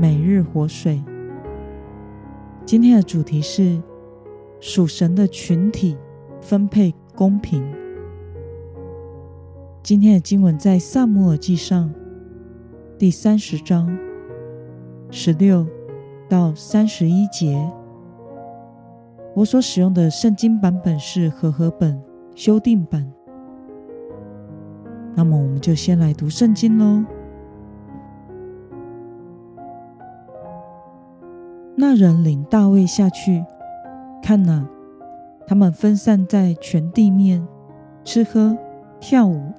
每日活水。今天的主题是属神的群体分配公平。今天的经文在撒母耳记上第三十章十六到三十一节。我所使用的圣经版本是和合本修订版。那么，我们就先来读圣经喽。那人领大卫下去，看哪，他们分散在全地面，吃喝跳舞，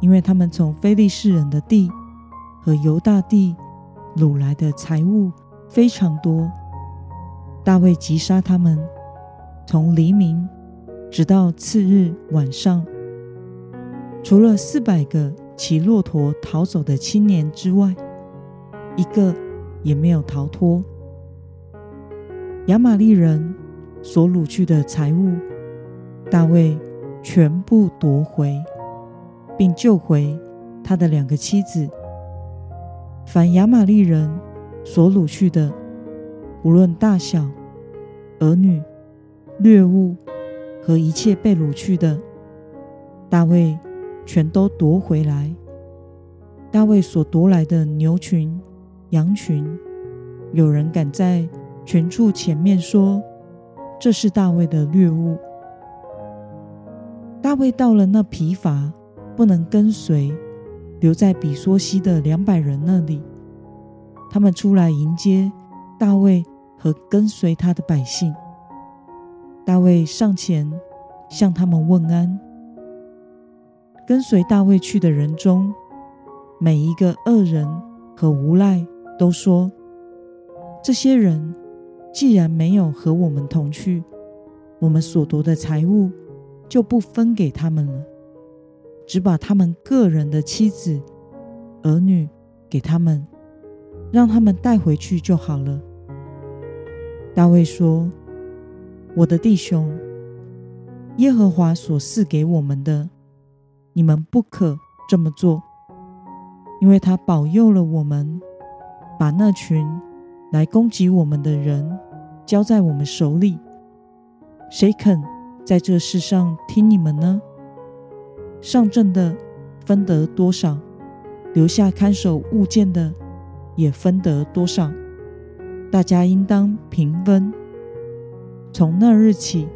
因为他们从非利士人的地和犹大地掳来的财物非常多。大卫击杀他们，从黎明直到次日晚上，除了四百个骑骆驼逃走的青年之外，一个也没有逃脱。亚玛力人所掳去的财物，大卫全部夺回，并救回他的两个妻子。凡亚玛力人所掳去的，无论大小、儿女、掠物和一切被掳去的，大卫全都夺回来。大卫所夺来的牛群、羊群，有人敢在全处前面说：“这是大卫的掠物。”大卫到了那疲乏不能跟随，留在比索溪的两百人那里，他们出来迎接大卫和跟随他的百姓。大卫上前向他们问安。跟随大卫去的人中，每一个恶人和无赖都说：“这些人。”既然没有和我们同去，我们所夺的财物就不分给他们了，只把他们个人的妻子、儿女给他们，让他们带回去就好了。大卫说：“我的弟兄，耶和华所赐给我们的，你们不可这么做，因为他保佑了我们，把那群。”来攻击我们的人交在我们手里，谁肯在这世上听你们呢？上阵的分得多少，留下看守物件的也分得多少，大家应当平分。从那日起，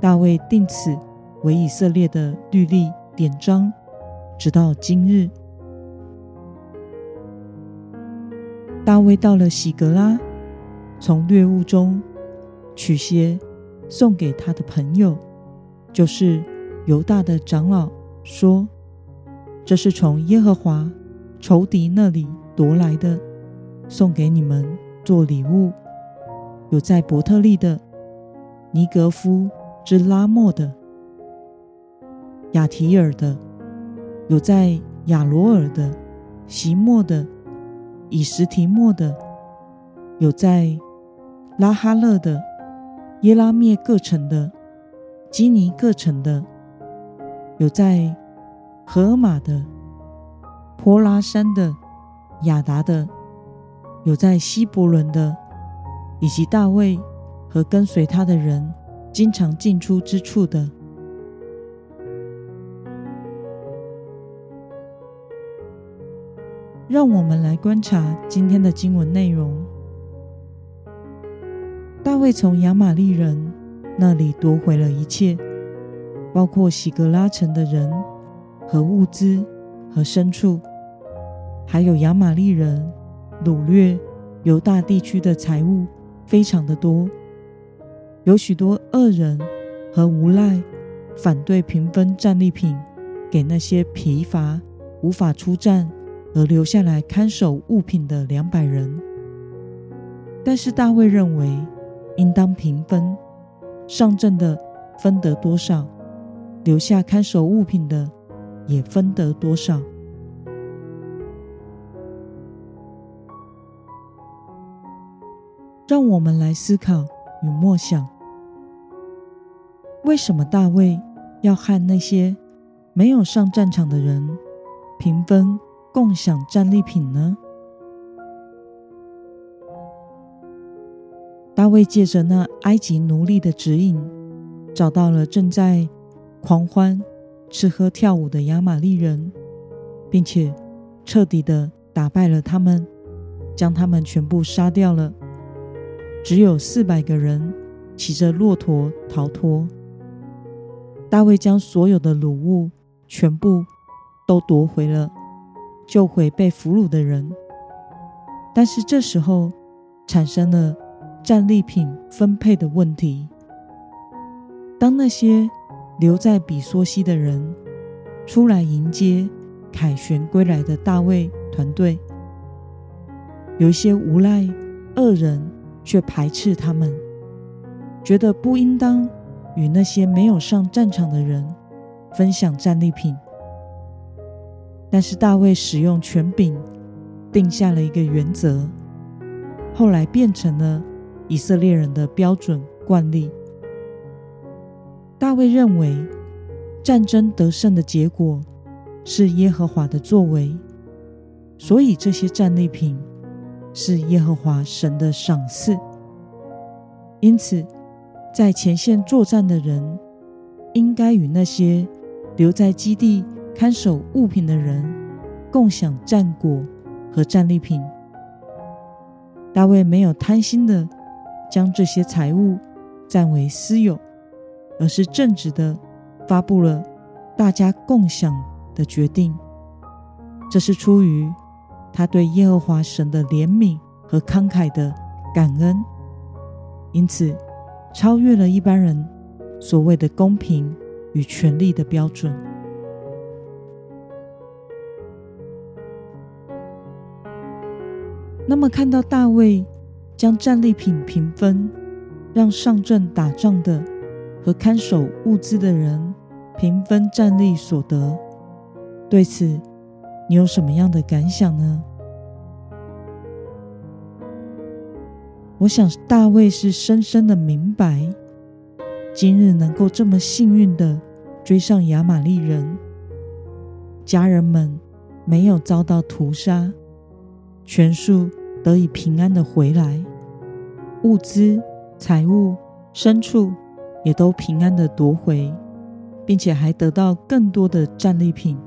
大卫定此为以色列的律例典章，直到今日。大卫到了喜格拉，从掠物中取些送给他的朋友，就是犹大的长老，说：“这是从耶和华仇敌那里夺来的，送给你们做礼物。有在伯特利的、尼格夫之拉莫的、雅提尔的，有在亚罗尔的、席莫的。”以实提莫的，有在拉哈勒的、耶拉灭各城的、基尼各城的，有在何珥玛的、波拉山的、雅达的，有在希伯仑的，以及大卫和跟随他的人经常进出之处的。让我们来观察今天的经文内容。大卫从亚玛力人那里夺回了一切，包括喜格拉城的人和物资和牲畜，还有亚玛力人掳掠犹大地区的财物，非常的多。有许多恶人和无赖反对平分战利品给那些疲乏无法出战。而留下来看守物品的两百人，但是大卫认为应当平分，上阵的分得多少，留下看守物品的也分得多少。让我们来思考与默想：为什么大卫要和那些没有上战场的人平分共享战利品呢？大卫借着那埃及奴隶的指引，找到了正在狂欢、吃喝跳舞的亚玛力人，并且彻底的打败了他们，将他们全部杀掉了。只有四百个人骑着骆驼逃脱。大卫将所有的掳物全部都夺回了，救回被俘虏的人。但是这时候产生了战利品分配的问题。当那些留在比梭西的人出来迎接凯旋归来的大卫团队，有一些无赖恶人。却排斥他们，觉得不应当与那些没有上战场的人分享战利品。但是大卫使用权柄，定下了一个原则，后来变成了以色列人的标准惯例。大卫认为，战争得胜的结果是耶和华的作为，所以这些战利品。是耶和华神的赏赐，因此，在前线作战的人，应该与那些留在基地看守物品的人共享战果和战利品。大卫没有贪心的将这些财物占为私有，而是正直的发布了大家共享的决定。这是出于。他对耶和华神的怜悯和慷慨的感恩，因此超越了一般人所谓的公平与权力的标准。那么，看到大卫将战利品平分，让上阵打仗的和看守物资的人平分战利所得，对此，你有什么样的感想呢？我想大卫是深深的明白，今日能够这么幸运的追上亚玛力人，家人们没有遭到屠杀，全数得以平安的回来，物资、财物、牲畜也都平安的夺回，并且还得到更多的战利品。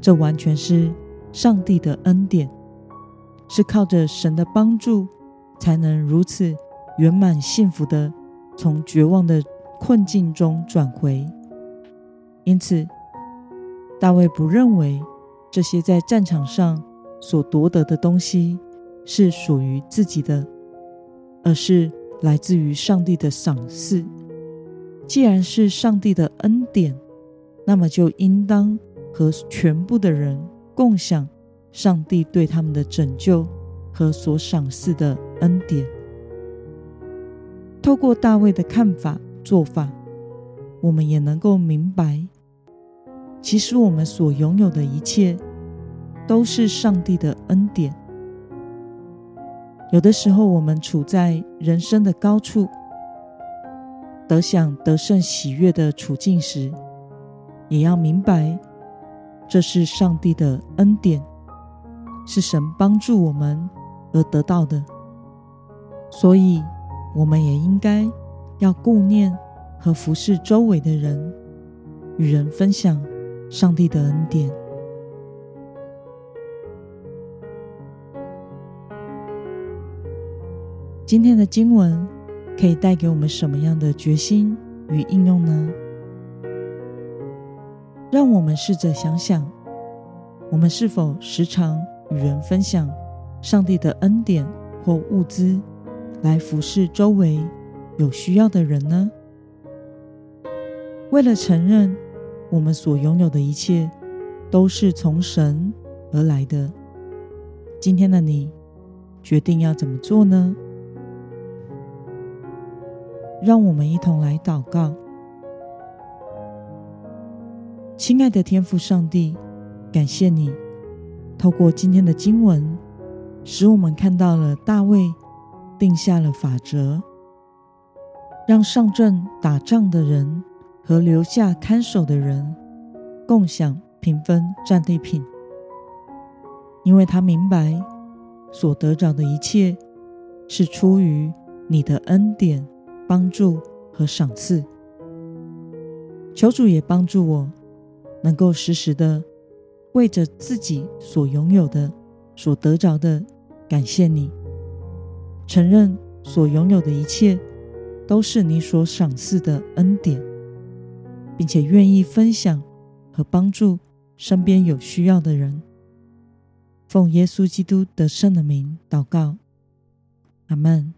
这完全是上帝的恩典，是靠着神的帮助，才能如此圆满幸福的从绝望的困境中转回。因此，大卫不认为这些在战场上所夺得的东西是属于自己的，而是来自于上帝的赏赐。既然是上帝的恩典，那么就应当。和全部的人共享上帝对他们的拯救和所赏赐的恩典。透过大卫的看法做法，我们也能够明白，其实我们所拥有的一切都是上帝的恩典。有的时候，我们处在人生的高处，得享得胜喜悦的处境时，也要明白。这是上帝的恩典，是神帮助我们而得到的，所以我们也应该要顾念和服侍周围的人，与人分享上帝的恩典。今天的经文可以带给我们什么样的决心与应用呢？让我们试着想想，我们是否时常与人分享上帝的恩典或物资，来服侍周围有需要的人呢？为了承认我们所拥有的一切都是从神而来的，今天的你决定要怎么做呢？让我们一同来祷告。亲爱的天父上帝，感谢你透过今天的经文，使我们看到了大卫定下了法则，让上阵打仗的人和留下看守的人共享平分战利品，因为他明白所得着的一切是出于你的恩典、帮助和赏赐。求主也帮助我。能够时时的为着自己所拥有的、所得着的感谢你，承认所拥有的一切都是你所赏赐的恩典，并且愿意分享和帮助身边有需要的人。奉耶稣基督得胜的名祷告，阿门。